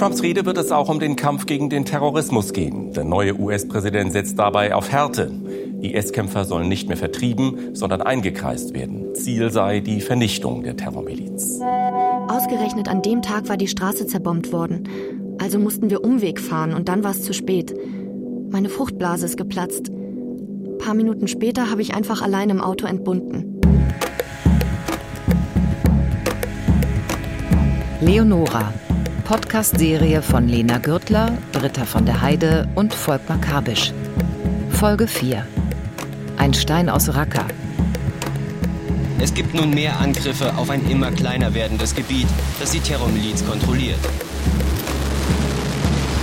Trumps Rede wird es auch um den Kampf gegen den Terrorismus gehen. Der neue US-Präsident setzt dabei auf Härte. IS-Kämpfer sollen nicht mehr vertrieben, sondern eingekreist werden. Ziel sei die Vernichtung der Terrormiliz. Ausgerechnet an dem Tag war die Straße zerbombt worden. Also mussten wir Umweg fahren und dann war es zu spät. Meine Fruchtblase ist geplatzt. Ein paar Minuten später habe ich einfach allein im Auto entbunden. Leonora. Podcast-Serie von Lena Gürtler, Britta von der Heide und Volkmar Kabisch. Folge 4. Ein Stein aus Raqqa. Es gibt nun mehr Angriffe auf ein immer kleiner werdendes Gebiet, das die Terrormiliz kontrolliert.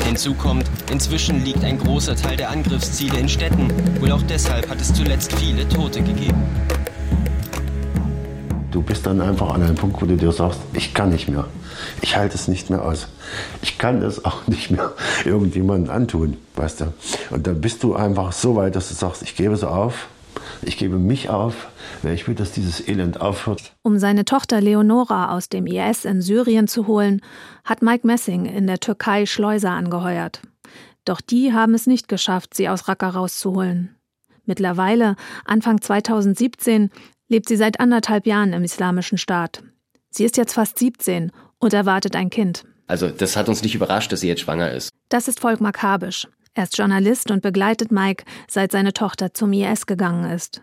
Hinzu kommt, inzwischen liegt ein großer Teil der Angriffsziele in Städten. Wohl auch deshalb hat es zuletzt viele Tote gegeben. Du bist dann einfach an einem Punkt, wo du dir sagst, ich kann nicht mehr. Ich halte es nicht mehr aus. Ich kann es auch nicht mehr irgendjemandem antun, weißt du. Und dann bist du einfach so weit, dass du sagst, ich gebe es auf. Ich gebe mich auf, weil ich will, dass dieses Elend aufhört. Um seine Tochter Leonora aus dem IS in Syrien zu holen, hat Mike Messing in der Türkei Schleuser angeheuert. Doch die haben es nicht geschafft, sie aus Raqqa rauszuholen. Mittlerweile, Anfang 2017, lebt sie seit anderthalb Jahren im Islamischen Staat. Sie ist jetzt fast 17 und erwartet ein Kind. Also das hat uns nicht überrascht, dass sie jetzt schwanger ist. Das ist Volkmar Kabisch. Er ist Journalist und begleitet Mike, seit seine Tochter zum IS gegangen ist.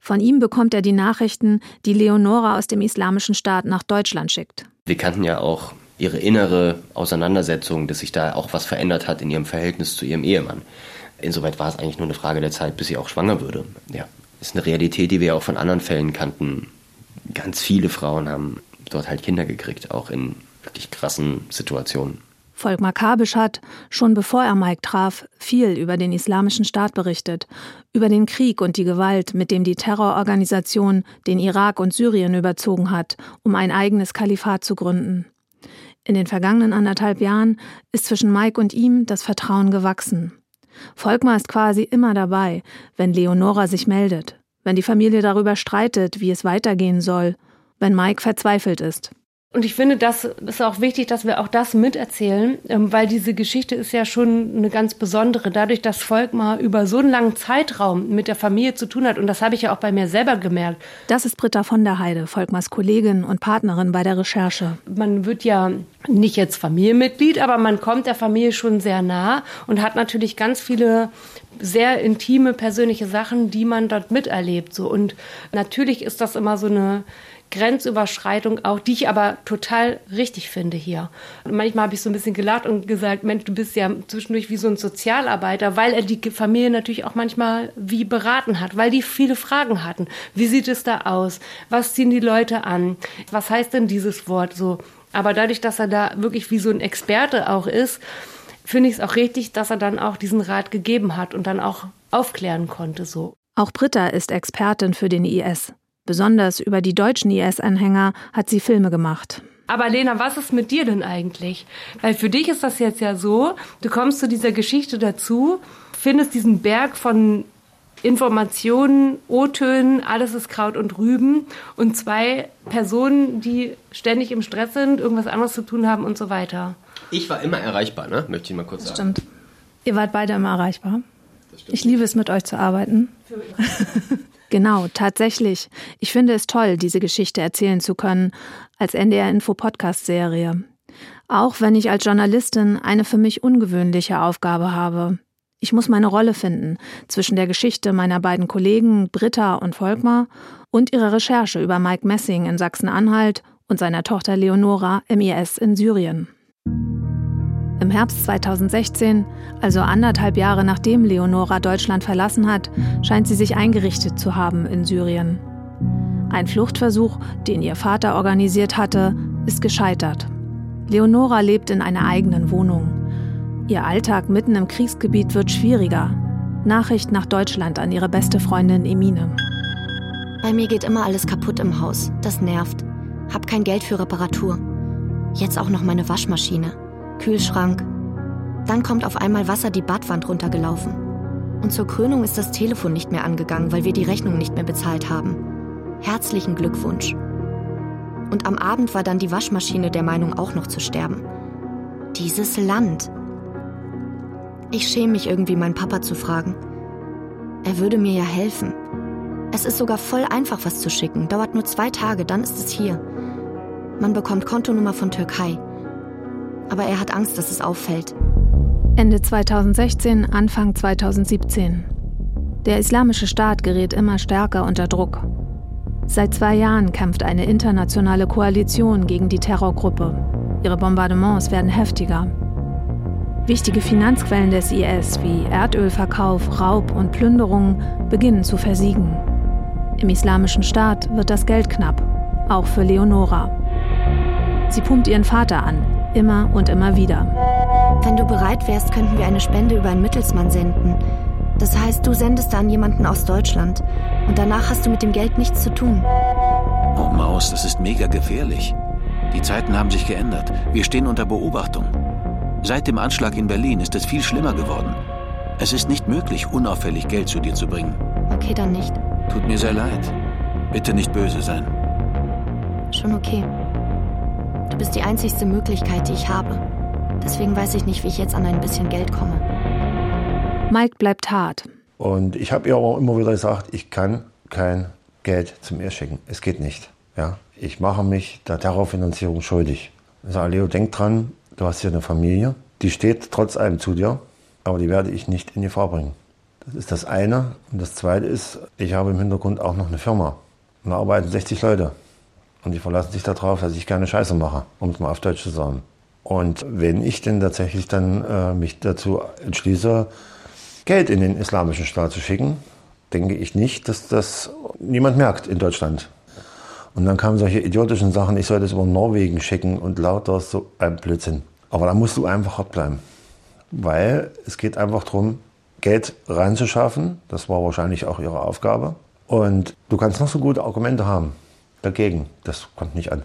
Von ihm bekommt er die Nachrichten, die Leonora aus dem Islamischen Staat nach Deutschland schickt. Wir kannten ja auch ihre innere Auseinandersetzung, dass sich da auch was verändert hat in ihrem Verhältnis zu ihrem Ehemann. Insoweit war es eigentlich nur eine Frage der Zeit, bis sie auch schwanger würde. Ja, ist eine Realität, die wir auch von anderen Fällen kannten. Ganz viele Frauen haben dort halt Kinder gekriegt, auch in wirklich krassen Situationen. Volkmar Kabisch hat, schon bevor er Mike traf, viel über den Islamischen Staat berichtet, über den Krieg und die Gewalt, mit dem die Terrororganisation den Irak und Syrien überzogen hat, um ein eigenes Kalifat zu gründen. In den vergangenen anderthalb Jahren ist zwischen Mike und ihm das Vertrauen gewachsen. Volkmar ist quasi immer dabei, wenn Leonora sich meldet, wenn die Familie darüber streitet, wie es weitergehen soll, wenn Mike verzweifelt ist. Und ich finde, das ist auch wichtig, dass wir auch das miterzählen, ähm, weil diese Geschichte ist ja schon eine ganz besondere. Dadurch, dass Volkmar über so einen langen Zeitraum mit der Familie zu tun hat, und das habe ich ja auch bei mir selber gemerkt. Das ist Britta von der Heide, Volkmars Kollegin und Partnerin bei der Recherche. Man wird ja nicht jetzt Familienmitglied, aber man kommt der Familie schon sehr nah und hat natürlich ganz viele sehr intime persönliche Sachen, die man dort miterlebt. So und natürlich ist das immer so eine Grenzüberschreitung auch, die ich aber total richtig finde hier. Und manchmal habe ich so ein bisschen gelacht und gesagt, Mensch, du bist ja zwischendurch wie so ein Sozialarbeiter, weil er die Familie natürlich auch manchmal wie beraten hat, weil die viele Fragen hatten. Wie sieht es da aus? Was ziehen die Leute an? Was heißt denn dieses Wort so? Aber dadurch, dass er da wirklich wie so ein Experte auch ist, finde ich es auch richtig, dass er dann auch diesen Rat gegeben hat und dann auch aufklären konnte so. Auch Britta ist Expertin für den IS. Besonders über die deutschen IS-Anhänger hat sie Filme gemacht. Aber Lena, was ist mit dir denn eigentlich? Weil für dich ist das jetzt ja so, du kommst zu dieser Geschichte dazu, findest diesen Berg von Informationen, O-Tönen, alles ist Kraut und Rüben und zwei Personen, die ständig im Stress sind, irgendwas anderes zu tun haben und so weiter. Ich war immer erreichbar, ne? Möchte ich mal kurz das sagen. Stimmt. Ihr wart beide immer erreichbar. Ich liebe es, mit euch zu arbeiten. Genau, tatsächlich. Ich finde es toll, diese Geschichte erzählen zu können, als NDR Info Podcast Serie. Auch wenn ich als Journalistin eine für mich ungewöhnliche Aufgabe habe. Ich muss meine Rolle finden zwischen der Geschichte meiner beiden Kollegen Britta und Volkmar und ihrer Recherche über Mike Messing in Sachsen-Anhalt und seiner Tochter Leonora im IS in Syrien. Im Herbst 2016, also anderthalb Jahre nachdem Leonora Deutschland verlassen hat, scheint sie sich eingerichtet zu haben in Syrien. Ein Fluchtversuch, den ihr Vater organisiert hatte, ist gescheitert. Leonora lebt in einer eigenen Wohnung. Ihr Alltag mitten im Kriegsgebiet wird schwieriger. Nachricht nach Deutschland an ihre beste Freundin Emine. Bei mir geht immer alles kaputt im Haus. Das nervt. Hab kein Geld für Reparatur. Jetzt auch noch meine Waschmaschine. Kühlschrank. Dann kommt auf einmal Wasser die Badwand runtergelaufen. Und zur Krönung ist das Telefon nicht mehr angegangen, weil wir die Rechnung nicht mehr bezahlt haben. Herzlichen Glückwunsch. Und am Abend war dann die Waschmaschine der Meinung, auch noch zu sterben. Dieses Land. Ich schäme mich irgendwie, meinen Papa zu fragen. Er würde mir ja helfen. Es ist sogar voll einfach, was zu schicken. Dauert nur zwei Tage, dann ist es hier. Man bekommt Kontonummer von Türkei. Aber er hat Angst, dass es auffällt. Ende 2016, Anfang 2017. Der Islamische Staat gerät immer stärker unter Druck. Seit zwei Jahren kämpft eine internationale Koalition gegen die Terrorgruppe. Ihre Bombardements werden heftiger. Wichtige Finanzquellen des IS wie Erdölverkauf, Raub und Plünderung beginnen zu versiegen. Im Islamischen Staat wird das Geld knapp, auch für Leonora. Sie pumpt ihren Vater an, immer und immer wieder. Wenn du bereit wärst, könnten wir eine Spende über einen Mittelsmann senden. Das heißt, du sendest an jemanden aus Deutschland und danach hast du mit dem Geld nichts zu tun. Oh Maus, das ist mega gefährlich. Die Zeiten haben sich geändert. Wir stehen unter Beobachtung. Seit dem Anschlag in Berlin ist es viel schlimmer geworden. Es ist nicht möglich, unauffällig Geld zu dir zu bringen. Okay, dann nicht. Tut mir sehr leid. Bitte nicht böse sein. Schon okay. Du bist die einzigste Möglichkeit, die ich habe. Deswegen weiß ich nicht, wie ich jetzt an ein bisschen Geld komme. Mike bleibt hart. Und ich habe ihr auch immer wieder gesagt, ich kann kein Geld zum ihr schicken. Es geht nicht. Ja? Ich mache mich der Terrorfinanzierung schuldig. Ich sage, Leo, denk dran, du hast hier eine Familie, die steht trotz allem zu dir, aber die werde ich nicht in Gefahr bringen. Das ist das eine. Und das zweite ist, ich habe im Hintergrund auch noch eine Firma. Und da arbeiten 60 Leute. Und die verlassen sich darauf, dass ich keine Scheiße mache, um es mal auf Deutsch zu sagen. Und wenn ich denn tatsächlich dann äh, mich dazu entschließe, Geld in den islamischen Staat zu schicken, denke ich nicht, dass das niemand merkt in Deutschland. Und dann kamen solche idiotischen Sachen, ich soll das über Norwegen schicken und lauter so ein Blödsinn. Aber da musst du einfach hart bleiben. Weil es geht einfach darum, Geld reinzuschaffen. Das war wahrscheinlich auch ihre Aufgabe. Und du kannst noch so gute Argumente haben dagegen. Das kommt nicht an.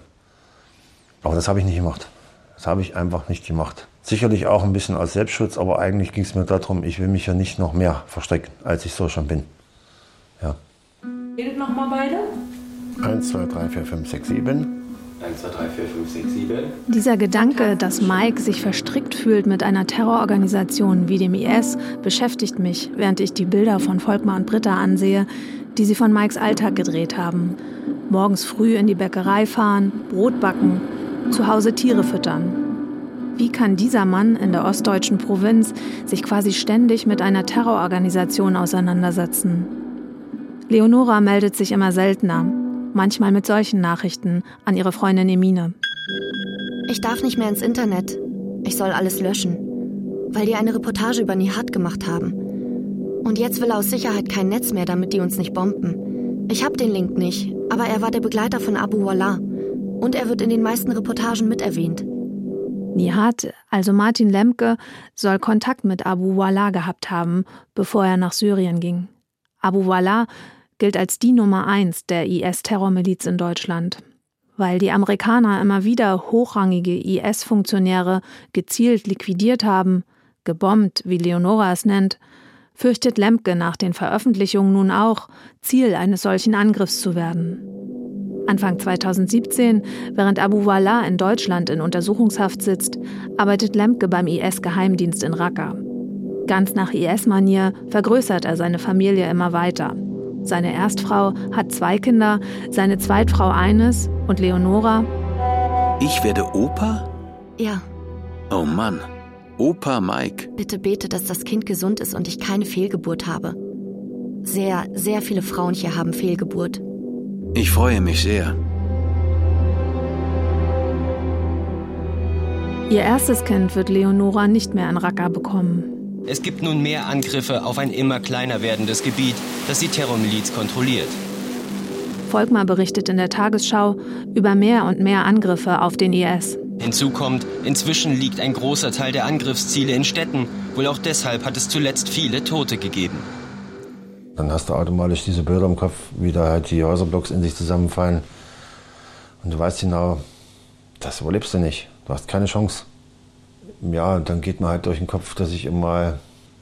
Aber das habe ich nicht gemacht. Das habe ich einfach nicht gemacht. Sicherlich auch ein bisschen als Selbstschutz, aber eigentlich ging es mir darum, ich will mich ja nicht noch mehr verstecken, als ich so schon bin. Ja. Redet nochmal beide. 1, 2, 3, 4, 5, 6, 7. 1, 2, 3, 4, 5, 6, 7. Dieser Gedanke, dass Mike sich verstrickt fühlt mit einer Terrororganisation wie dem IS, beschäftigt mich, während ich die Bilder von Volkmar und Britta ansehe, die sie von Mikes Alltag gedreht haben. Morgens früh in die Bäckerei fahren, Brot backen, zu Hause Tiere füttern. Wie kann dieser Mann in der ostdeutschen Provinz sich quasi ständig mit einer Terrororganisation auseinandersetzen? Leonora meldet sich immer seltener, manchmal mit solchen Nachrichten an ihre Freundin Emine. Ich darf nicht mehr ins Internet. Ich soll alles löschen, weil die eine Reportage über Nihat gemacht haben. Und jetzt will er aus Sicherheit kein Netz mehr, damit die uns nicht bomben. Ich hab den Link nicht, aber er war der Begleiter von Abu Wallah. Und er wird in den meisten Reportagen miterwähnt. Nihat, also Martin Lemke, soll Kontakt mit Abu Wallah gehabt haben, bevor er nach Syrien ging. Abu Wallah gilt als die Nummer eins der IS-Terrormiliz in Deutschland. Weil die Amerikaner immer wieder hochrangige IS-Funktionäre gezielt liquidiert haben, gebombt, wie Leonora es nennt, fürchtet Lemke nach den Veröffentlichungen nun auch, Ziel eines solchen Angriffs zu werden. Anfang 2017, während Abu Wallah in Deutschland in Untersuchungshaft sitzt, arbeitet Lemke beim IS-Geheimdienst in Raqqa. Ganz nach IS-Manier vergrößert er seine Familie immer weiter. Seine Erstfrau hat zwei Kinder, seine Zweitfrau eines und Leonora. Ich werde Opa? Ja, Oh Mann. Opa Mike. bitte bete, dass das Kind gesund ist und ich keine Fehlgeburt habe. Sehr, sehr viele Frauen hier haben Fehlgeburt. Ich freue mich sehr. Ihr erstes Kind wird Leonora nicht mehr in Raqqa bekommen. Es gibt nun mehr Angriffe auf ein immer kleiner werdendes Gebiet, das die Terrormiliz kontrolliert. Volkmar berichtet in der Tagesschau über mehr und mehr Angriffe auf den IS. Hinzu kommt, inzwischen liegt ein großer Teil der Angriffsziele in Städten. Wohl auch deshalb hat es zuletzt viele Tote gegeben. Dann hast du automatisch diese Bilder im Kopf, wie da halt die Häuserblocks in sich zusammenfallen. Und du weißt genau, das überlebst du nicht. Du hast keine Chance. Ja, dann geht mir halt durch den Kopf, dass ich immer,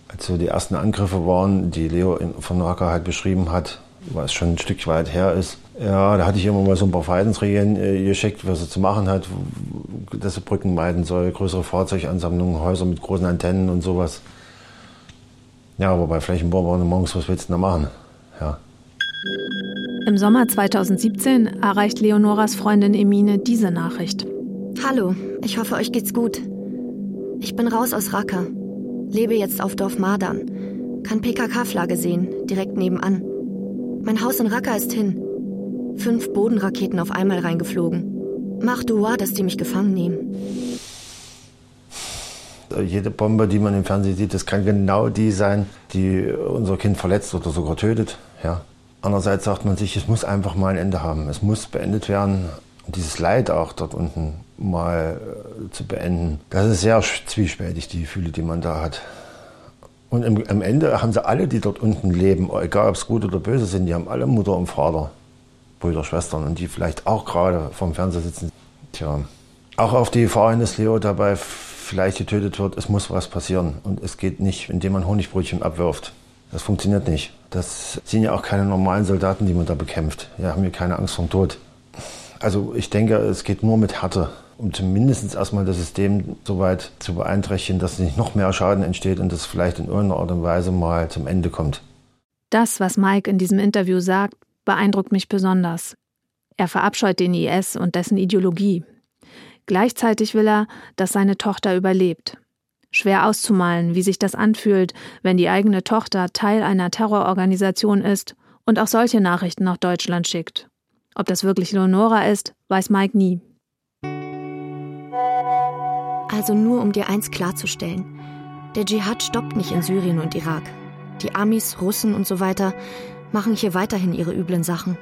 als so die ersten Angriffe waren, die Leo von Raqqa halt beschrieben hat, was schon ein Stück weit her ist. Ja, da hatte ich immer mal so ein paar Verhaltensregeln äh, geschickt, was er zu machen hat, dass er Brücken meiden soll, größere Fahrzeugansammlungen, Häuser mit großen Antennen und sowas. Ja, aber bei Flächenbau war morgens, was willst du da machen? Ja. Im Sommer 2017 erreicht Leonoras Freundin Emine diese Nachricht. Hallo, ich hoffe, euch geht's gut. Ich bin raus aus Raqqa, lebe jetzt auf Dorf Madan, kann PKK-Flagge sehen, direkt nebenan. Mein Haus in Raqqa ist hin. Fünf Bodenraketen auf einmal reingeflogen. Mach Dua, dass die mich gefangen nehmen. Jede Bombe, die man im Fernsehen sieht, das kann genau die sein, die unser Kind verletzt oder sogar tötet. Ja. Andererseits sagt man sich, es muss einfach mal ein Ende haben. Es muss beendet werden. Und dieses Leid auch dort unten mal äh, zu beenden, das ist sehr zwiespältig, die Gefühle, die man da hat. Und im, am Ende haben sie alle, die dort unten leben, egal ob es gut oder böse sind, die haben alle Mutter und Vater, Brüder, Schwestern und die vielleicht auch gerade vorm Fernseher sitzen. Tja, auch auf die Gefahr dass Leo dabei vielleicht getötet wird, es muss was passieren. Und es geht nicht, indem man Honigbrötchen abwirft. Das funktioniert nicht. Das sind ja auch keine normalen Soldaten, die man da bekämpft. Ja, haben wir keine Angst vor dem Tod. Also ich denke, es geht nur mit Härte um zumindest erstmal das System so weit zu beeinträchtigen, dass nicht noch mehr Schaden entsteht und das vielleicht in irgendeiner Art und Weise mal zum Ende kommt. Das, was Mike in diesem Interview sagt, beeindruckt mich besonders. Er verabscheut den IS und dessen Ideologie. Gleichzeitig will er, dass seine Tochter überlebt. Schwer auszumalen, wie sich das anfühlt, wenn die eigene Tochter Teil einer Terrororganisation ist und auch solche Nachrichten nach Deutschland schickt. Ob das wirklich Leonora ist, weiß Mike nie. Also nur um dir eins klarzustellen. Der Dschihad stoppt nicht in Syrien und Irak. Die Amis, Russen und so weiter machen hier weiterhin ihre üblen Sachen.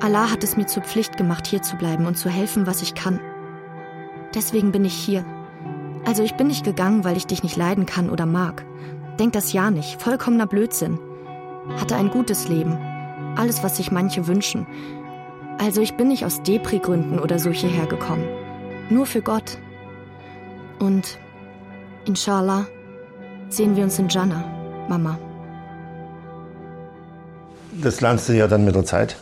Allah hat es mir zur Pflicht gemacht, hier zu bleiben und zu helfen, was ich kann. Deswegen bin ich hier. Also ich bin nicht gegangen, weil ich dich nicht leiden kann oder mag. Denk das ja nicht. Vollkommener Blödsinn. Hatte ein gutes Leben. Alles, was sich manche wünschen. Also ich bin nicht aus Depri-Gründen oder so hierher gekommen. Nur für Gott. Und inshallah sehen wir uns in Jannah, Mama. Das lernst du ja dann mit der Zeit,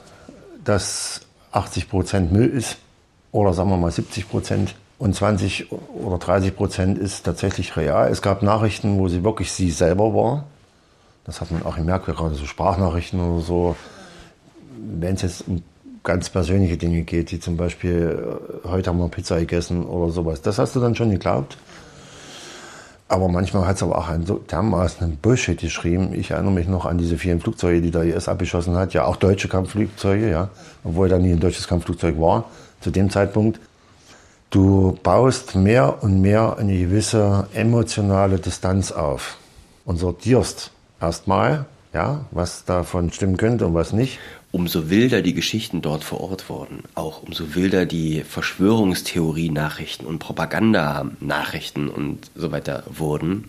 dass 80 Prozent Müll ist oder sagen wir mal 70 Prozent und 20 oder 30 Prozent ist tatsächlich real. Es gab Nachrichten, wo sie wirklich sie selber war. Das hat man auch gemerkt, gerade so Sprachnachrichten oder so. Wenn es jetzt um ganz persönliche Dinge geht, wie zum Beispiel, äh, heute haben wir Pizza gegessen oder sowas. Das hast du dann schon geglaubt. Aber manchmal hat es aber auch einen so dermaßen Bullshit geschrieben. Ich erinnere mich noch an diese vielen Flugzeuge, die der IS abgeschossen hat. Ja, auch deutsche Kampfflugzeuge, ja. Obwohl da nie ein deutsches Kampfflugzeug war, zu dem Zeitpunkt. Du baust mehr und mehr eine gewisse emotionale Distanz auf und sortierst erstmal, ja, was davon stimmen könnte und was nicht umso wilder die Geschichten dort vor Ort wurden, auch umso wilder die Verschwörungstheorie-Nachrichten und Propaganda-Nachrichten und so weiter wurden,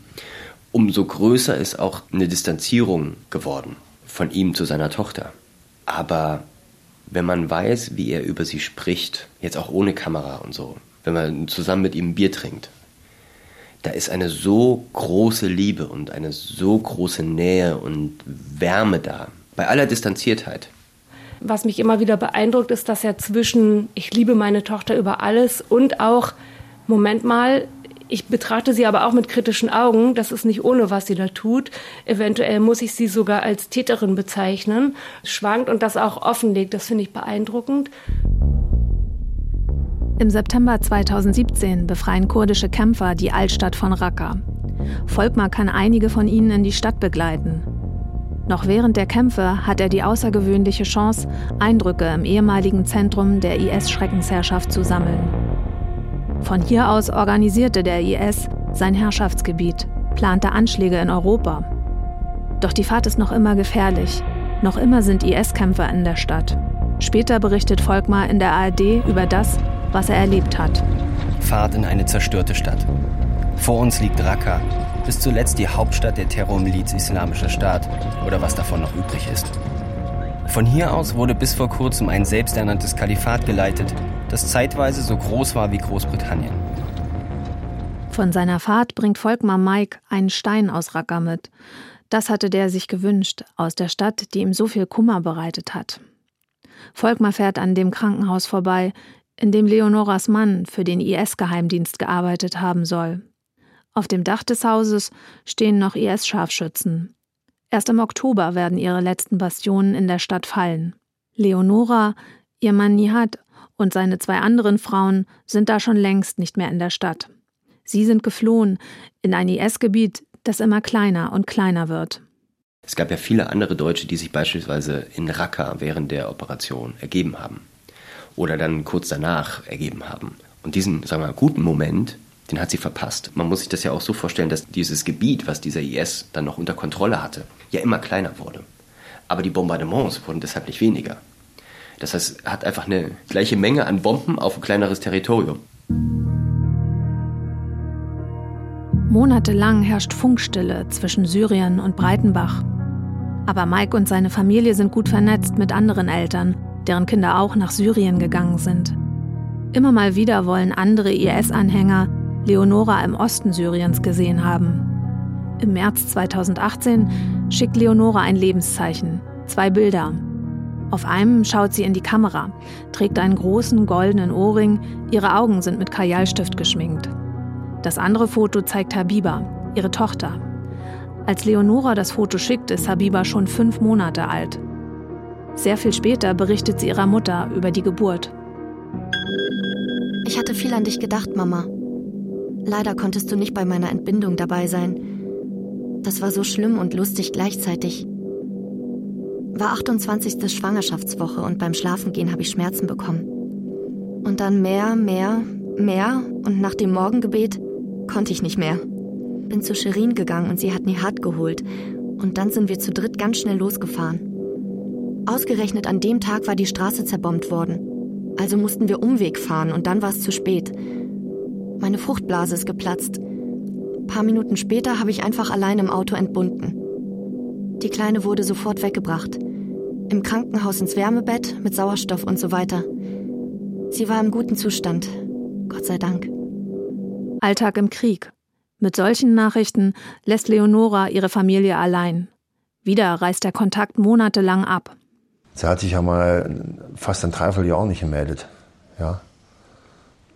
umso größer ist auch eine Distanzierung geworden von ihm zu seiner Tochter. Aber wenn man weiß, wie er über sie spricht, jetzt auch ohne Kamera und so, wenn man zusammen mit ihm Bier trinkt, da ist eine so große Liebe und eine so große Nähe und Wärme da, bei aller Distanziertheit was mich immer wieder beeindruckt, ist, dass er zwischen ich liebe meine Tochter über alles und auch, Moment mal, ich betrachte sie aber auch mit kritischen Augen. Das ist nicht ohne, was sie da tut. Eventuell muss ich sie sogar als Täterin bezeichnen. Schwankt und das auch offenlegt. Das finde ich beeindruckend. Im September 2017 befreien kurdische Kämpfer die Altstadt von Raqqa. Volkmar kann einige von ihnen in die Stadt begleiten. Noch während der Kämpfe hat er die außergewöhnliche Chance, Eindrücke im ehemaligen Zentrum der IS-Schreckensherrschaft zu sammeln. Von hier aus organisierte der IS sein Herrschaftsgebiet, plante Anschläge in Europa. Doch die Fahrt ist noch immer gefährlich. Noch immer sind IS-Kämpfer in der Stadt. Später berichtet Volkmar in der ARD über das, was er erlebt hat. Fahrt in eine zerstörte Stadt. Vor uns liegt Raqqa, bis zuletzt die Hauptstadt der Terrormiliz Islamischer Staat oder was davon noch übrig ist. Von hier aus wurde bis vor kurzem ein selbsternanntes Kalifat geleitet, das zeitweise so groß war wie Großbritannien. Von seiner Fahrt bringt Volkmar Mike einen Stein aus Raqqa mit. Das hatte der sich gewünscht, aus der Stadt, die ihm so viel Kummer bereitet hat. Volkmar fährt an dem Krankenhaus vorbei, in dem Leonoras Mann für den IS-Geheimdienst gearbeitet haben soll. Auf dem Dach des Hauses stehen noch IS-Scharfschützen. Erst im Oktober werden ihre letzten Bastionen in der Stadt fallen. Leonora, ihr Mann Nihat und seine zwei anderen Frauen sind da schon längst nicht mehr in der Stadt. Sie sind geflohen in ein IS-Gebiet, das immer kleiner und kleiner wird. Es gab ja viele andere Deutsche, die sich beispielsweise in Raqqa während der Operation ergeben haben oder dann kurz danach ergeben haben. Und diesen, sagen wir mal, guten Moment, den hat sie verpasst. Man muss sich das ja auch so vorstellen, dass dieses Gebiet, was dieser IS dann noch unter Kontrolle hatte, ja immer kleiner wurde. Aber die Bombardements wurden deshalb nicht weniger. Das heißt, es hat einfach eine gleiche Menge an Bomben auf ein kleineres Territorium. Monatelang herrscht Funkstille zwischen Syrien und Breitenbach. Aber Mike und seine Familie sind gut vernetzt mit anderen Eltern, deren Kinder auch nach Syrien gegangen sind. Immer mal wieder wollen andere IS-Anhänger Leonora im Osten Syriens gesehen haben. Im März 2018 schickt Leonora ein Lebenszeichen, zwei Bilder. Auf einem schaut sie in die Kamera, trägt einen großen goldenen Ohrring, ihre Augen sind mit Kajalstift geschminkt. Das andere Foto zeigt Habiba, ihre Tochter. Als Leonora das Foto schickt, ist Habiba schon fünf Monate alt. Sehr viel später berichtet sie ihrer Mutter über die Geburt. Ich hatte viel an dich gedacht, Mama. Leider konntest du nicht bei meiner Entbindung dabei sein. Das war so schlimm und lustig gleichzeitig. War 28. Schwangerschaftswoche und beim Schlafengehen habe ich Schmerzen bekommen. Und dann mehr, mehr, mehr und nach dem Morgengebet konnte ich nicht mehr. Bin zu Sherin gegangen und sie hat Nihat geholt. Und dann sind wir zu dritt ganz schnell losgefahren. Ausgerechnet an dem Tag war die Straße zerbombt worden. Also mussten wir Umweg fahren und dann war es zu spät. Meine Fruchtblase ist geplatzt. Ein paar Minuten später habe ich einfach allein im Auto entbunden. Die Kleine wurde sofort weggebracht. Im Krankenhaus ins Wärmebett mit Sauerstoff und so weiter. Sie war im guten Zustand. Gott sei Dank. Alltag im Krieg. Mit solchen Nachrichten lässt Leonora ihre Familie allein. Wieder reißt der Kontakt monatelang ab. Sie hat sich ja mal fast ein Dreivierteljahr nicht gemeldet. Ja.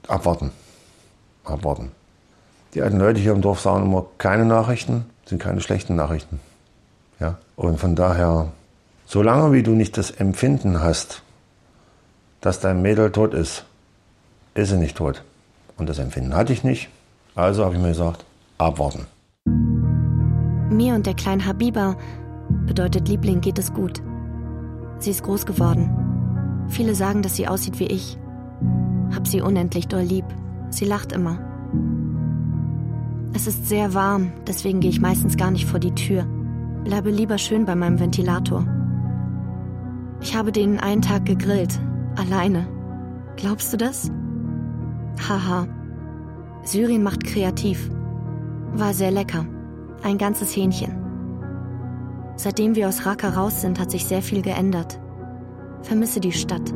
Abwarten. Abwarten. Die alten Leute hier im Dorf sagen immer, keine Nachrichten sind keine schlechten Nachrichten. Ja. Und von daher, solange wie du nicht das Empfinden hast, dass dein Mädel tot ist, ist sie nicht tot. Und das Empfinden hatte ich nicht. Also habe ich mir gesagt, abwarten. Mir und der kleinen Habiba bedeutet Liebling geht es gut. Sie ist groß geworden. Viele sagen, dass sie aussieht wie ich. Hab sie unendlich doll lieb. Sie lacht immer. Es ist sehr warm, deswegen gehe ich meistens gar nicht vor die Tür. Bleibe lieber schön bei meinem Ventilator. Ich habe den einen Tag gegrillt, alleine. Glaubst du das? Haha. Syrien macht kreativ. War sehr lecker. Ein ganzes Hähnchen. Seitdem wir aus Raqqa raus sind, hat sich sehr viel geändert. Vermisse die Stadt.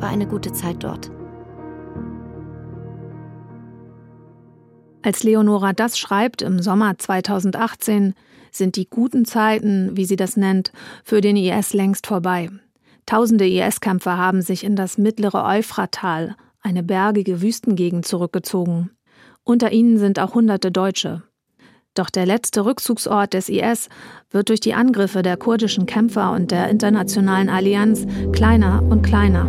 War eine gute Zeit dort. Als Leonora das schreibt im Sommer 2018, sind die guten Zeiten, wie sie das nennt, für den IS längst vorbei. Tausende IS-Kämpfer haben sich in das mittlere Euphratal, eine bergige Wüstengegend, zurückgezogen. Unter ihnen sind auch hunderte Deutsche. Doch der letzte Rückzugsort des IS wird durch die Angriffe der kurdischen Kämpfer und der internationalen Allianz kleiner und kleiner.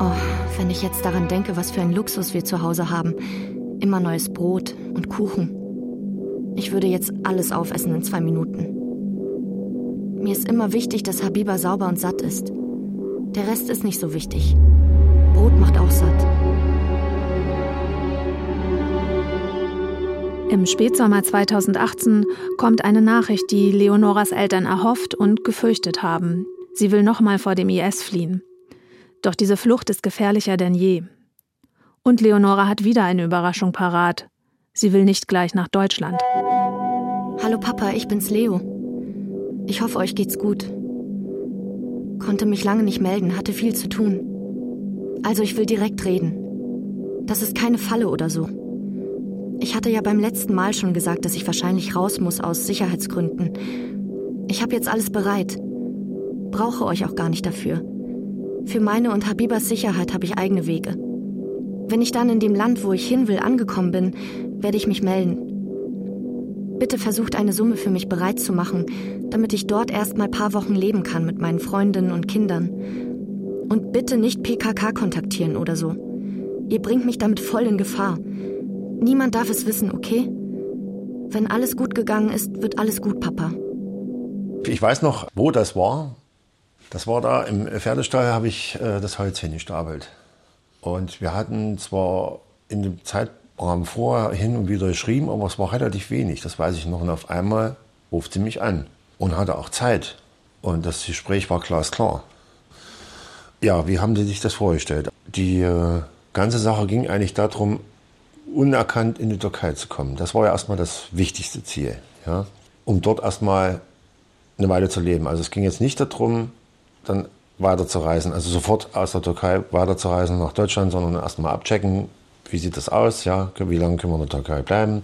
Oh, wenn ich jetzt daran denke, was für ein Luxus wir zu Hause haben. Immer neues Brot und Kuchen. Ich würde jetzt alles aufessen in zwei Minuten. Mir ist immer wichtig, dass Habiba sauber und satt ist. Der Rest ist nicht so wichtig. Brot macht auch satt. Im Spätsommer 2018 kommt eine Nachricht, die Leonoras Eltern erhofft und gefürchtet haben. Sie will nochmal vor dem IS fliehen. Doch diese Flucht ist gefährlicher denn je. Und Leonora hat wieder eine Überraschung parat. Sie will nicht gleich nach Deutschland. Hallo Papa, ich bin's Leo. Ich hoffe, euch geht's gut. Konnte mich lange nicht melden, hatte viel zu tun. Also ich will direkt reden. Das ist keine Falle oder so. Ich hatte ja beim letzten Mal schon gesagt, dass ich wahrscheinlich raus muss aus Sicherheitsgründen. Ich habe jetzt alles bereit. Brauche euch auch gar nicht dafür. Für meine und Habibas Sicherheit habe ich eigene Wege. Wenn ich dann in dem Land, wo ich hin will, angekommen bin, werde ich mich melden. Bitte versucht eine Summe für mich bereit zu machen, damit ich dort erst mal paar Wochen leben kann mit meinen Freundinnen und Kindern. Und bitte nicht PKK kontaktieren oder so. Ihr bringt mich damit voll in Gefahr. Niemand darf es wissen, okay? Wenn alles gut gegangen ist, wird alles gut, Papa. Ich weiß noch, wo das war. Das war da im Pferdestall, habe ich äh, das Holz hingestapelt. Und wir hatten zwar in dem Zeitraum vorher hin und wieder geschrieben, aber es war relativ wenig. Das weiß ich noch. Und auf einmal ruft sie mich an und hatte auch Zeit. Und das Gespräch war glasklar. Ja, wie haben Sie sich das vorgestellt? Die äh, ganze Sache ging eigentlich darum, unerkannt in die Türkei zu kommen. Das war ja erstmal das wichtigste Ziel. Ja? Um dort erstmal eine Weile zu leben. Also es ging jetzt nicht darum, dann weiterzureisen, also sofort aus der Türkei weiterzureisen nach Deutschland, sondern erstmal abchecken, wie sieht das aus, ja, wie lange können wir in der Türkei bleiben,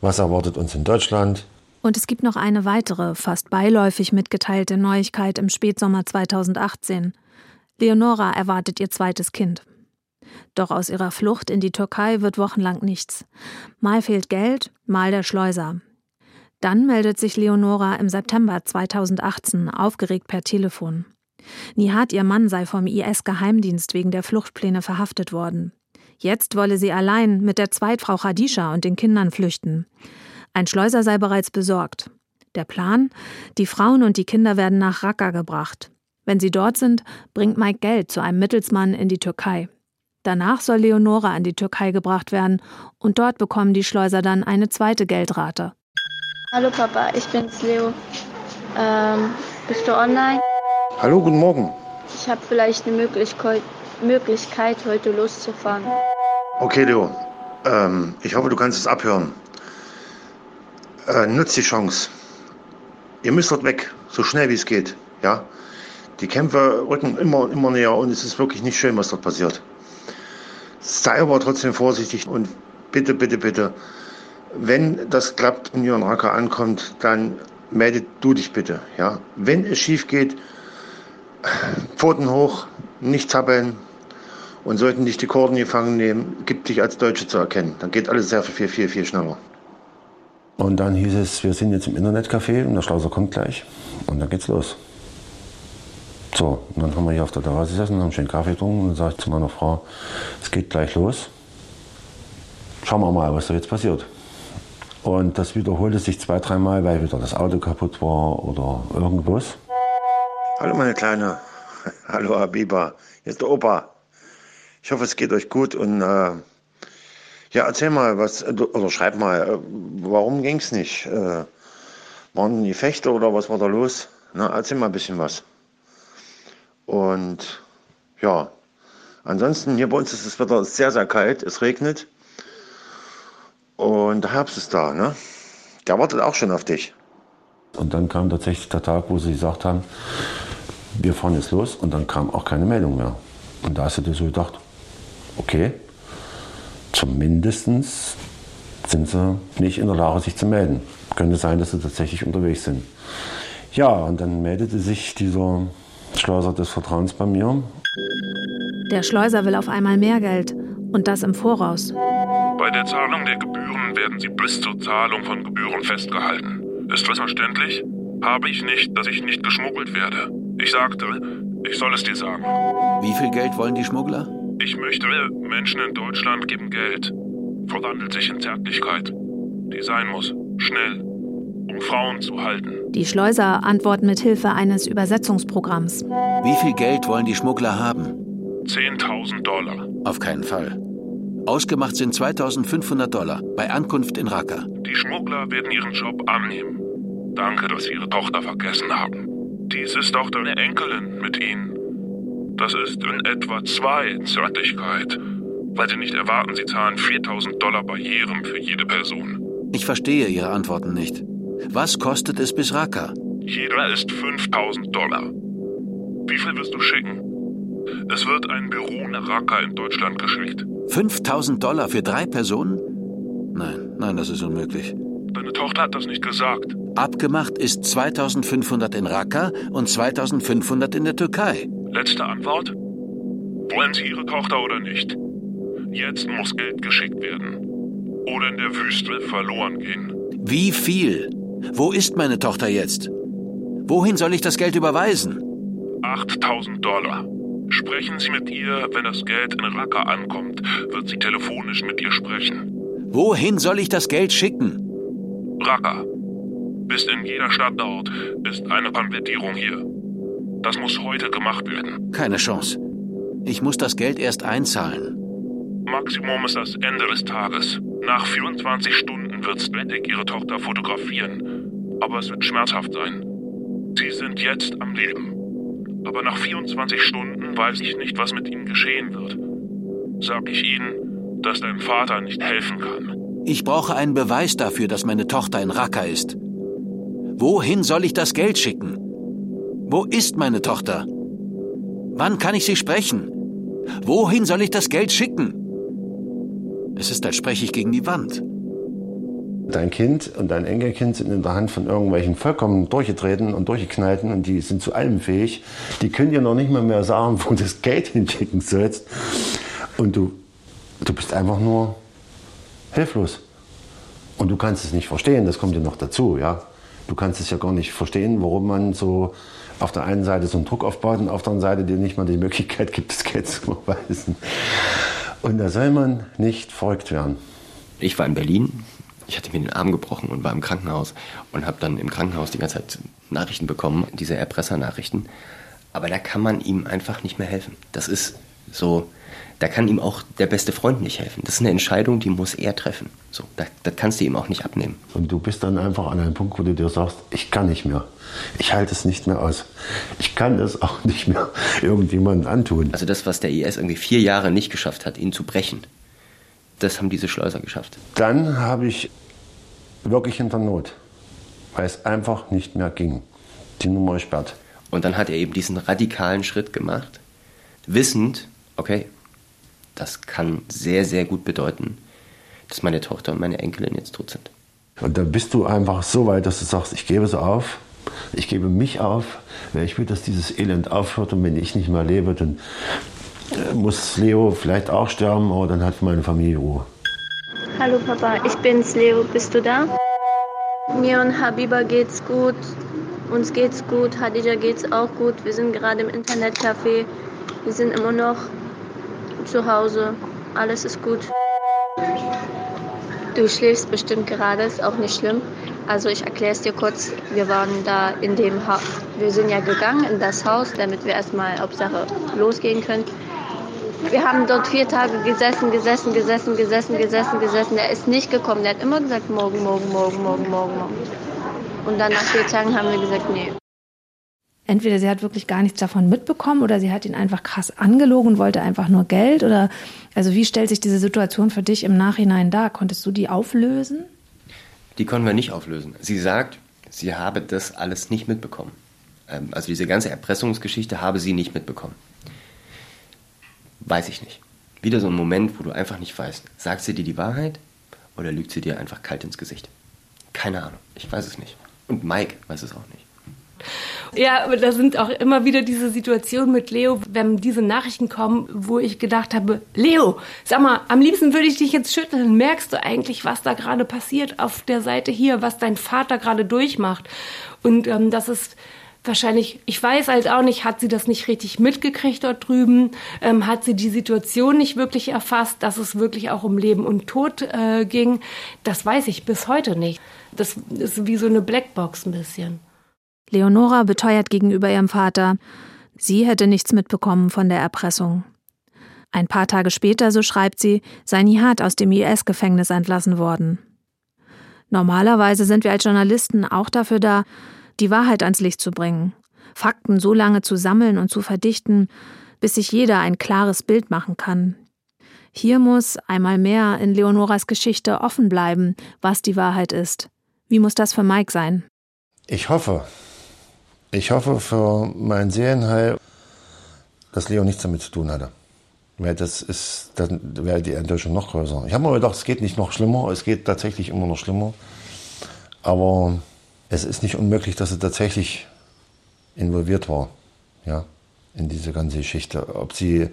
was erwartet uns in Deutschland. Und es gibt noch eine weitere, fast beiläufig mitgeteilte Neuigkeit im Spätsommer 2018. Leonora erwartet ihr zweites Kind. Doch aus ihrer Flucht in die Türkei wird wochenlang nichts. Mal fehlt Geld, mal der Schleuser. Dann meldet sich Leonora im September 2018 aufgeregt per Telefon. Nihat, ihr Mann, sei vom IS-Geheimdienst wegen der Fluchtpläne verhaftet worden. Jetzt wolle sie allein mit der Zweitfrau Khadisha und den Kindern flüchten. Ein Schleuser sei bereits besorgt. Der Plan? Die Frauen und die Kinder werden nach Raqqa gebracht. Wenn sie dort sind, bringt Mike Geld zu einem Mittelsmann in die Türkei. Danach soll Leonora an die Türkei gebracht werden und dort bekommen die Schleuser dann eine zweite Geldrate. Hallo Papa, ich bin's Leo. Ähm, bist du online? Hallo, guten Morgen. Ich habe vielleicht eine Möglichkeit, Möglichkeit, heute loszufahren. Okay, Leo. Ähm, ich hoffe, du kannst es abhören. Äh, nutz die Chance. Ihr müsst dort weg, so schnell wie es geht. Ja? Die Kämpfe rücken immer, immer näher und es ist wirklich nicht schön, was dort passiert. Sei aber trotzdem vorsichtig und bitte, bitte, bitte wenn das klappt und Jörn Racker ankommt, dann meldet du dich bitte. Ja? Wenn es schief geht, Pfoten hoch, nicht zappeln und sollten dich die Kurden gefangen nehmen, gib dich als Deutsche zu erkennen. Dann geht alles sehr viel, viel, viel schneller. Und dann hieß es, wir sind jetzt im Internetcafé und der Schlauser kommt gleich. Und dann geht's los. So, und dann haben wir hier auf der Terrasse gesessen, haben schön Kaffee getrunken und dann sage ich zu meiner Frau, es geht gleich los. Schauen wir mal, was da jetzt passiert. Und das wiederholte sich zwei, dreimal, weil wieder das Auto kaputt war oder irgendwas. Hallo meine Kleine. Hallo Abiba. Hier ist der Opa. Ich hoffe, es geht euch gut und äh, ja, erzähl mal was, oder schreib mal, äh, warum ging's nicht? Äh, waren die Fechte oder was war da los? Na, erzähl mal ein bisschen was. Und ja, ansonsten hier bei uns ist das Wetter sehr, sehr kalt, es regnet. Und der Herbst ist da, ne? Der wartet auch schon auf dich. Und dann kam tatsächlich der Tag, wo sie gesagt haben, wir fahren jetzt los und dann kam auch keine Meldung mehr. Und da hast du dir so gedacht, okay, zumindest sind sie nicht in der Lage, sich zu melden. Könnte sein, dass sie tatsächlich unterwegs sind. Ja, und dann meldete sich dieser Schleuser des Vertrauens bei mir. Der Schleuser will auf einmal mehr Geld und das im Voraus. Bei der Zahlung der Gebühren werden Sie bis zur Zahlung von Gebühren festgehalten. Ist das verständlich? Habe ich nicht, dass ich nicht geschmuggelt werde. Ich sagte, ich soll es dir sagen. Wie viel Geld wollen die Schmuggler? Ich möchte, Menschen in Deutschland geben Geld. Verwandelt sich in Zärtlichkeit. Die sein muss. Schnell. Um Frauen zu halten. Die Schleuser antworten mit Hilfe eines Übersetzungsprogramms. Wie viel Geld wollen die Schmuggler haben? 10.000 Dollar. Auf keinen Fall. Ausgemacht sind 2500 Dollar bei Ankunft in Raqqa. Die Schmuggler werden ihren Job annehmen. Danke, dass Sie Ihre Tochter vergessen haben. Dies ist auch deine Enkelin mit Ihnen. Das ist in etwa zwei Zärtlichkeit, weil Sie nicht erwarten, Sie zahlen 4000 Dollar Barrieren für jede Person. Ich verstehe Ihre Antworten nicht. Was kostet es bis Raqqa? Jeder ist 5000 Dollar. Wie viel wirst du schicken? Es wird ein Büro nach Raqqa in Deutschland geschickt. 5000 Dollar für drei Personen? Nein, das ist unmöglich. Deine Tochter hat das nicht gesagt. Abgemacht ist 2500 in Raqqa und 2500 in der Türkei. Letzte Antwort? Wollen Sie Ihre Tochter oder nicht? Jetzt muss Geld geschickt werden. Oder in der Wüste verloren gehen. Wie viel? Wo ist meine Tochter jetzt? Wohin soll ich das Geld überweisen? 8000 Dollar. Sprechen Sie mit ihr, wenn das Geld in Raqqa ankommt, wird sie telefonisch mit ihr sprechen. Wohin soll ich das Geld schicken? Raqqa. Bis in jeder Stadt dort ist eine Konvertierung hier. Das muss heute gemacht werden. Keine Chance. Ich muss das Geld erst einzahlen. Maximum ist das Ende des Tages. Nach 24 Stunden wird Svetic ihre Tochter fotografieren. Aber es wird schmerzhaft sein. Sie sind jetzt am Leben. Aber nach 24 Stunden weiß ich nicht, was mit ihnen geschehen wird. Sag ich ihnen, dass dein Vater nicht helfen kann. Ich brauche einen Beweis dafür, dass meine Tochter in Raqqa ist. Wohin soll ich das Geld schicken? Wo ist meine Tochter? Wann kann ich sie sprechen? Wohin soll ich das Geld schicken? Es ist, als spreche ich gegen die Wand. Dein Kind und dein Enkelkind sind in der Hand von irgendwelchen vollkommen durchgetreten und durchgeknallten und die sind zu allem fähig. Die können dir noch nicht mal mehr sagen, wo du das Geld hinschicken sollst. Und du, du bist einfach nur hilflos. Und du kannst es nicht verstehen, das kommt ja noch dazu. Ja? Du kannst es ja gar nicht verstehen, warum man so auf der einen Seite so einen Druck aufbaut und auf der anderen Seite dir nicht mal die Möglichkeit gibt, das Geld zu überweisen. Und da soll man nicht verrückt werden. Ich war in Berlin, ich hatte mir den Arm gebrochen und war im Krankenhaus und habe dann im Krankenhaus die ganze Zeit Nachrichten bekommen, diese Erpressernachrichten. Aber da kann man ihm einfach nicht mehr helfen. Das ist so, da kann ihm auch der beste Freund nicht helfen. Das ist eine Entscheidung, die muss er treffen. So, das, das kannst du ihm auch nicht abnehmen. Und du bist dann einfach an einem Punkt, wo du dir sagst, ich kann nicht mehr. Ich halte es nicht mehr aus. Ich kann es auch nicht mehr irgendjemandem antun. Also das, was der IS irgendwie vier Jahre nicht geschafft hat, ihn zu brechen, das haben diese Schleuser geschafft. Dann habe ich wirklich in der Not, weil es einfach nicht mehr ging. Die Nummer gesperrt. Und dann hat er eben diesen radikalen Schritt gemacht, wissend, okay, das kann sehr, sehr gut bedeuten, dass meine Tochter und meine Enkelin jetzt tot sind. Und dann bist du einfach so weit, dass du sagst, ich gebe es auf, ich gebe mich auf, weil ich will, dass dieses Elend aufhört und wenn ich nicht mehr lebe, dann muss Leo vielleicht auch sterben, aber dann hat meine Familie Ruhe. Hallo Papa, ich bin's Leo, bist du da? Mir und Habiba geht's gut, uns geht's gut, Hadija geht's auch gut. Wir sind gerade im Internetcafé, wir sind immer noch zu Hause, alles ist gut. Du schläfst bestimmt gerade, ist auch nicht schlimm. Also ich erkläre es dir kurz. Wir waren da in dem Haus. Wir sind ja gegangen in das Haus, damit wir erstmal Hauptsache losgehen können. Wir haben dort vier Tage gesessen, gesessen, gesessen, gesessen, gesessen, gesessen. Der ist nicht gekommen. Der hat immer gesagt, morgen, morgen, morgen, morgen, morgen, morgen. Und dann nach vier Tagen haben wir gesagt, nee. Entweder sie hat wirklich gar nichts davon mitbekommen oder sie hat ihn einfach krass angelogen und wollte einfach nur Geld. Oder also wie stellt sich diese Situation für dich im Nachhinein dar? Konntest du die auflösen? Die konnten wir nicht auflösen. Sie sagt, sie habe das alles nicht mitbekommen. Ähm, also diese ganze Erpressungsgeschichte habe sie nicht mitbekommen. Weiß ich nicht. Wieder so ein Moment, wo du einfach nicht weißt, sagt sie dir die Wahrheit oder lügt sie dir einfach kalt ins Gesicht? Keine Ahnung. Ich weiß es nicht. Und Mike weiß es auch nicht. Ja, aber da sind auch immer wieder diese Situationen mit Leo, wenn diese Nachrichten kommen, wo ich gedacht habe, Leo, sag mal, am liebsten würde ich dich jetzt schütteln. Merkst du eigentlich, was da gerade passiert auf der Seite hier, was dein Vater gerade durchmacht? Und ähm, das ist wahrscheinlich, ich weiß halt auch nicht, hat sie das nicht richtig mitgekriegt dort drüben, ähm, hat sie die Situation nicht wirklich erfasst, dass es wirklich auch um Leben und Tod äh, ging. Das weiß ich bis heute nicht. Das ist wie so eine Blackbox ein bisschen. Leonora beteuert gegenüber ihrem Vater, sie hätte nichts mitbekommen von der Erpressung. Ein paar Tage später, so schreibt sie, sei Nihat aus dem IS-Gefängnis entlassen worden. Normalerweise sind wir als Journalisten auch dafür da, die Wahrheit ans Licht zu bringen, Fakten so lange zu sammeln und zu verdichten, bis sich jeder ein klares Bild machen kann. Hier muss einmal mehr in Leonoras Geschichte offen bleiben, was die Wahrheit ist. Wie muss das für Mike sein? Ich hoffe, ich hoffe für mein Seelenheil, dass Leo nichts damit zu tun hatte. Weil das ist, dann wäre die Enttäuschung noch größer. Ich habe mir gedacht, es geht nicht noch schlimmer, es geht tatsächlich immer noch schlimmer. Aber es ist nicht unmöglich, dass sie tatsächlich involviert war, ja, in diese ganze Geschichte. Ob sie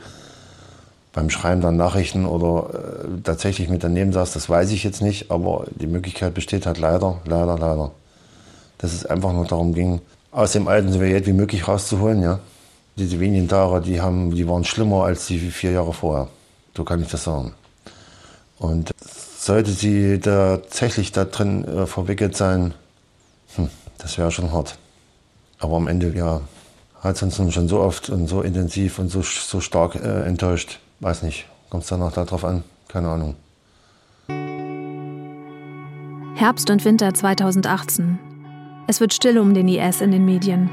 beim Schreiben der Nachrichten oder äh, tatsächlich mit daneben saß, das weiß ich jetzt nicht, aber die Möglichkeit besteht halt leider, leider, leider. Dass es einfach nur darum ging, aus dem alten Sowjet wie möglich rauszuholen, ja diese wenigen Tage, die, haben, die waren schlimmer als die vier Jahre vorher. So kann ich das sagen. Und sollte sie tatsächlich da drin äh, verwickelt sein, das wäre schon hart. Aber am Ende, ja, hat es uns nun schon so oft und so intensiv und so, so stark äh, enttäuscht. Weiß nicht, kommt es danach darauf an? Keine Ahnung. Herbst und Winter 2018. Es wird still um den IS in den Medien.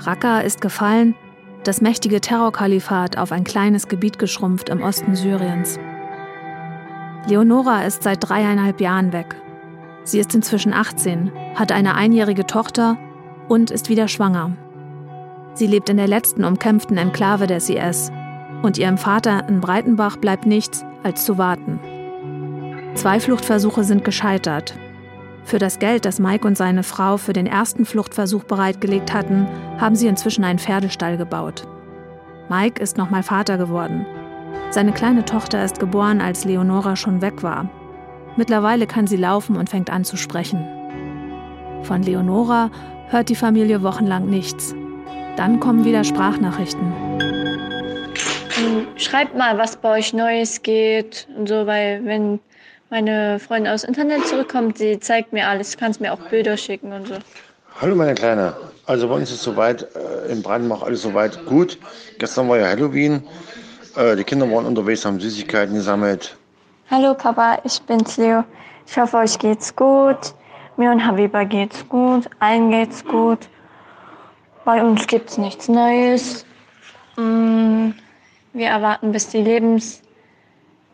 Raqqa ist gefallen das mächtige Terrorkalifat auf ein kleines Gebiet geschrumpft im Osten Syriens. Leonora ist seit dreieinhalb Jahren weg. Sie ist inzwischen 18, hat eine einjährige Tochter und ist wieder schwanger. Sie lebt in der letzten umkämpften Enklave des IS und ihrem Vater in Breitenbach bleibt nichts, als zu warten. Zwei Fluchtversuche sind gescheitert. Für das Geld, das Mike und seine Frau für den ersten Fluchtversuch bereitgelegt hatten, haben sie inzwischen einen Pferdestall gebaut. Mike ist nochmal Vater geworden. Seine kleine Tochter ist geboren, als Leonora schon weg war. Mittlerweile kann sie laufen und fängt an zu sprechen. Von Leonora hört die Familie wochenlang nichts. Dann kommen wieder Sprachnachrichten. Schreibt mal, was bei euch Neues geht und so, weil wenn meine Freundin aus Internet zurückkommt, sie zeigt mir alles, du kannst mir auch Bilder schicken und so. Hallo meine Kleine, also bei uns ist soweit äh, in Brandenburg alles soweit gut. Gestern war ja Halloween, äh, die Kinder waren unterwegs, haben Süßigkeiten gesammelt. Hallo Papa, ich bin's Leo. Ich hoffe, euch geht's gut. Mir und Habiba geht's gut, allen geht's gut. Bei uns gibt's nichts Neues. Mm, wir erwarten, bis die Lebens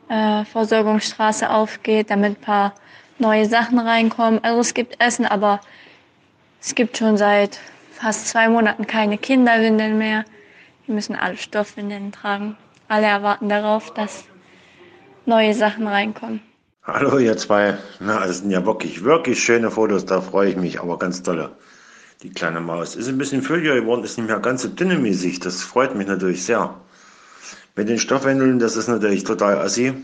äh, Versorgungsstraße aufgeht, damit ein paar neue Sachen reinkommen. Also es gibt Essen, aber es gibt schon seit fast zwei Monaten keine Kinderwindeln mehr. Wir müssen alle Stoffwindeln tragen. Alle erwarten darauf, dass neue Sachen reinkommen. Hallo ihr zwei. Na, das sind ja wirklich, wirklich schöne Fotos, da freue ich mich, aber ganz tolle. Die kleine Maus ist ein bisschen fülliger geworden, ist nicht mehr ganz so dünnemäßig. Das freut mich natürlich sehr. Mit den Stoffwindeln, das ist natürlich total assi.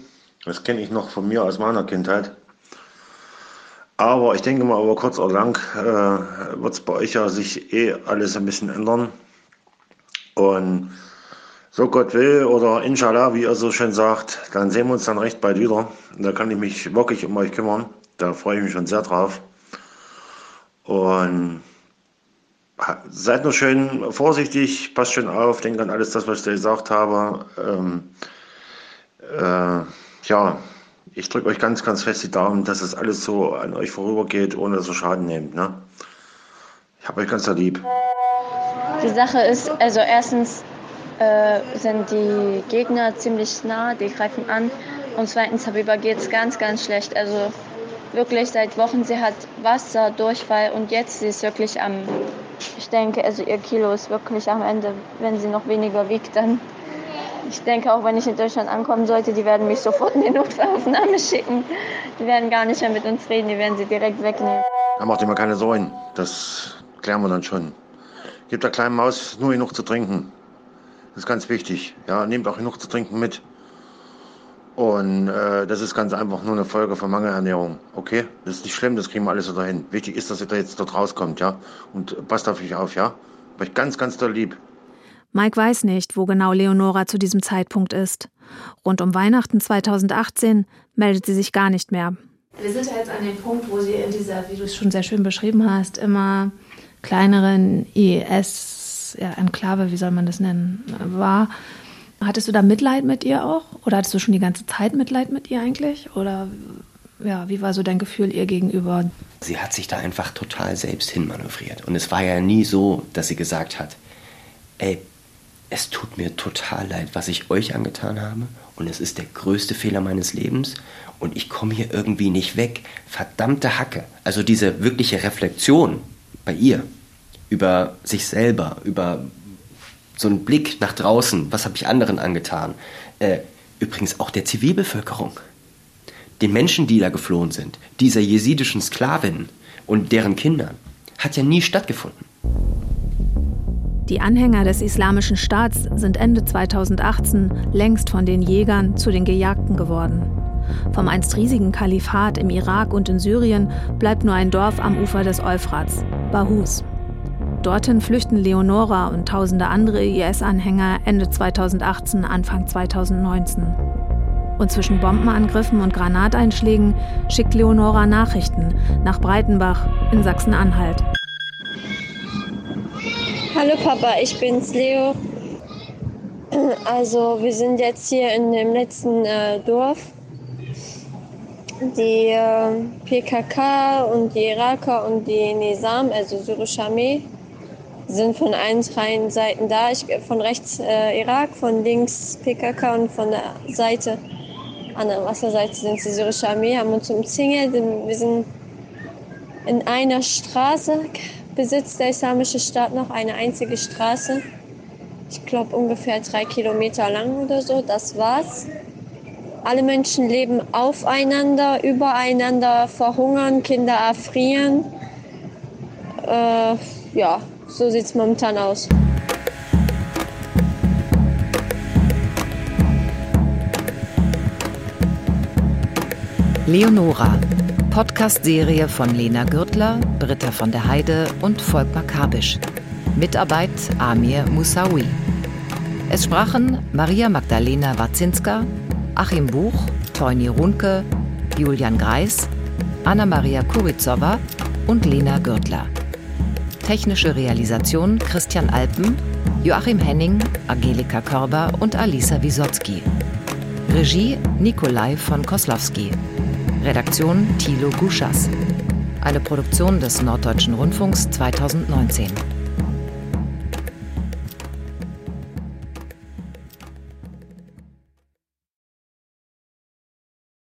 Das kenne ich noch von mir aus meiner Kindheit. Aber ich denke mal, über kurz oder lang äh, wird es bei euch ja sich eh alles ein bisschen ändern. Und so Gott will oder Inshallah, wie ihr so schön sagt, dann sehen wir uns dann recht bald wieder. Und da kann ich mich wirklich um euch kümmern. Da freue ich mich schon sehr drauf. Und seid nur schön vorsichtig, passt schön auf, denkt an alles das, was ich dir gesagt habe. Ähm, äh, ja, ich drücke euch ganz, ganz fest die Daumen, dass es alles so an euch vorübergeht, ohne dass ihr Schaden nehmt. Ne? Ich habe euch ganz lieb. Die Sache ist, also erstens äh, sind die Gegner ziemlich nah, die greifen an. Und zweitens, Habiba geht es ganz, ganz schlecht. Also wirklich seit Wochen, sie hat Wasser, Durchfall und jetzt sie ist wirklich am ich denke, also ihr Kilo ist wirklich am Ende, wenn sie noch weniger wiegt, dann. Ich denke, auch wenn ich in Deutschland ankommen sollte, die werden mich sofort in die Notfallaufnahme schicken. Die werden gar nicht mehr mit uns reden, die werden sie direkt wegnehmen. Da macht ihr mal keine Sorgen. Das klären wir dann schon. Gebt der kleinen Maus nur genug zu trinken. Das ist ganz wichtig. Ja, nehmt auch genug zu trinken mit. Und äh, das ist ganz einfach nur eine Folge von Mangelernährung. Okay? Das ist nicht schlimm, das kriegen wir alles wieder hin. Wichtig ist, dass ihr da jetzt dort rauskommt, ja? Und passt auf euch auf, ja? Hab euch ganz, ganz doll lieb. Mike weiß nicht, wo genau Leonora zu diesem Zeitpunkt ist. Rund um Weihnachten 2018 meldet sie sich gar nicht mehr. Wir sind ja jetzt an dem Punkt, wo sie in dieser, wie du es schon sehr schön beschrieben hast, immer kleineren Ja, wie soll man das nennen, war. Hattest du da Mitleid mit ihr auch? Oder hattest du schon die ganze Zeit Mitleid mit ihr eigentlich? Oder ja, wie war so dein Gefühl ihr gegenüber? Sie hat sich da einfach total selbst hinmanövriert. Und es war ja nie so, dass sie gesagt hat, ey, es tut mir total leid, was ich euch angetan habe. Und es ist der größte Fehler meines Lebens. Und ich komme hier irgendwie nicht weg. Verdammte Hacke. Also diese wirkliche Reflexion bei ihr über sich selber, über so ein Blick nach draußen, was habe ich anderen angetan. Äh, übrigens auch der Zivilbevölkerung. Den Menschen, die da geflohen sind, dieser jesidischen Sklavinnen und deren Kindern, hat ja nie stattgefunden. Die Anhänger des Islamischen Staats sind Ende 2018 längst von den Jägern zu den Gejagten geworden. Vom einst riesigen Kalifat im Irak und in Syrien bleibt nur ein Dorf am Ufer des Euphrats, Bahus. Dorthin flüchten Leonora und tausende andere IS-Anhänger Ende 2018, Anfang 2019. Und zwischen Bombenangriffen und Granateinschlägen schickt Leonora Nachrichten nach Breitenbach in Sachsen-Anhalt. Hallo Papa, ich bin's Leo. Also wir sind jetzt hier in dem letzten äh, Dorf. Die äh, PKK und die Iraker und die Nizam, also syrische Armee, sind von allen drei Seiten da. Ich, von rechts äh, Irak, von links PKK und von der Seite, an der Wasserseite sind die syrische Armee, haben uns umzingelt. Wir sind in einer Straße, besitzt der Islamische Staat noch eine einzige Straße. Ich glaube ungefähr drei Kilometer lang oder so. Das war's. Alle Menschen leben aufeinander, übereinander, verhungern, Kinder erfrieren. Äh, ja, so sieht es momentan aus. Leonora, Podcast-Serie von Lena Gürtler, Britta von der Heide und Volkmar Kabisch. Mitarbeit Amir Moussaoui. Es sprachen Maria Magdalena Wazinska, Achim Buch, Teuni Runke, Julian Greis, Anna-Maria Kurizova und Lena Gürtler. Technische Realisation Christian Alpen, Joachim Henning, Angelika Körber und Alisa Wisotzki. Regie Nikolai von Koslowski. Redaktion Thilo Guschas. Eine Produktion des Norddeutschen Rundfunks 2019.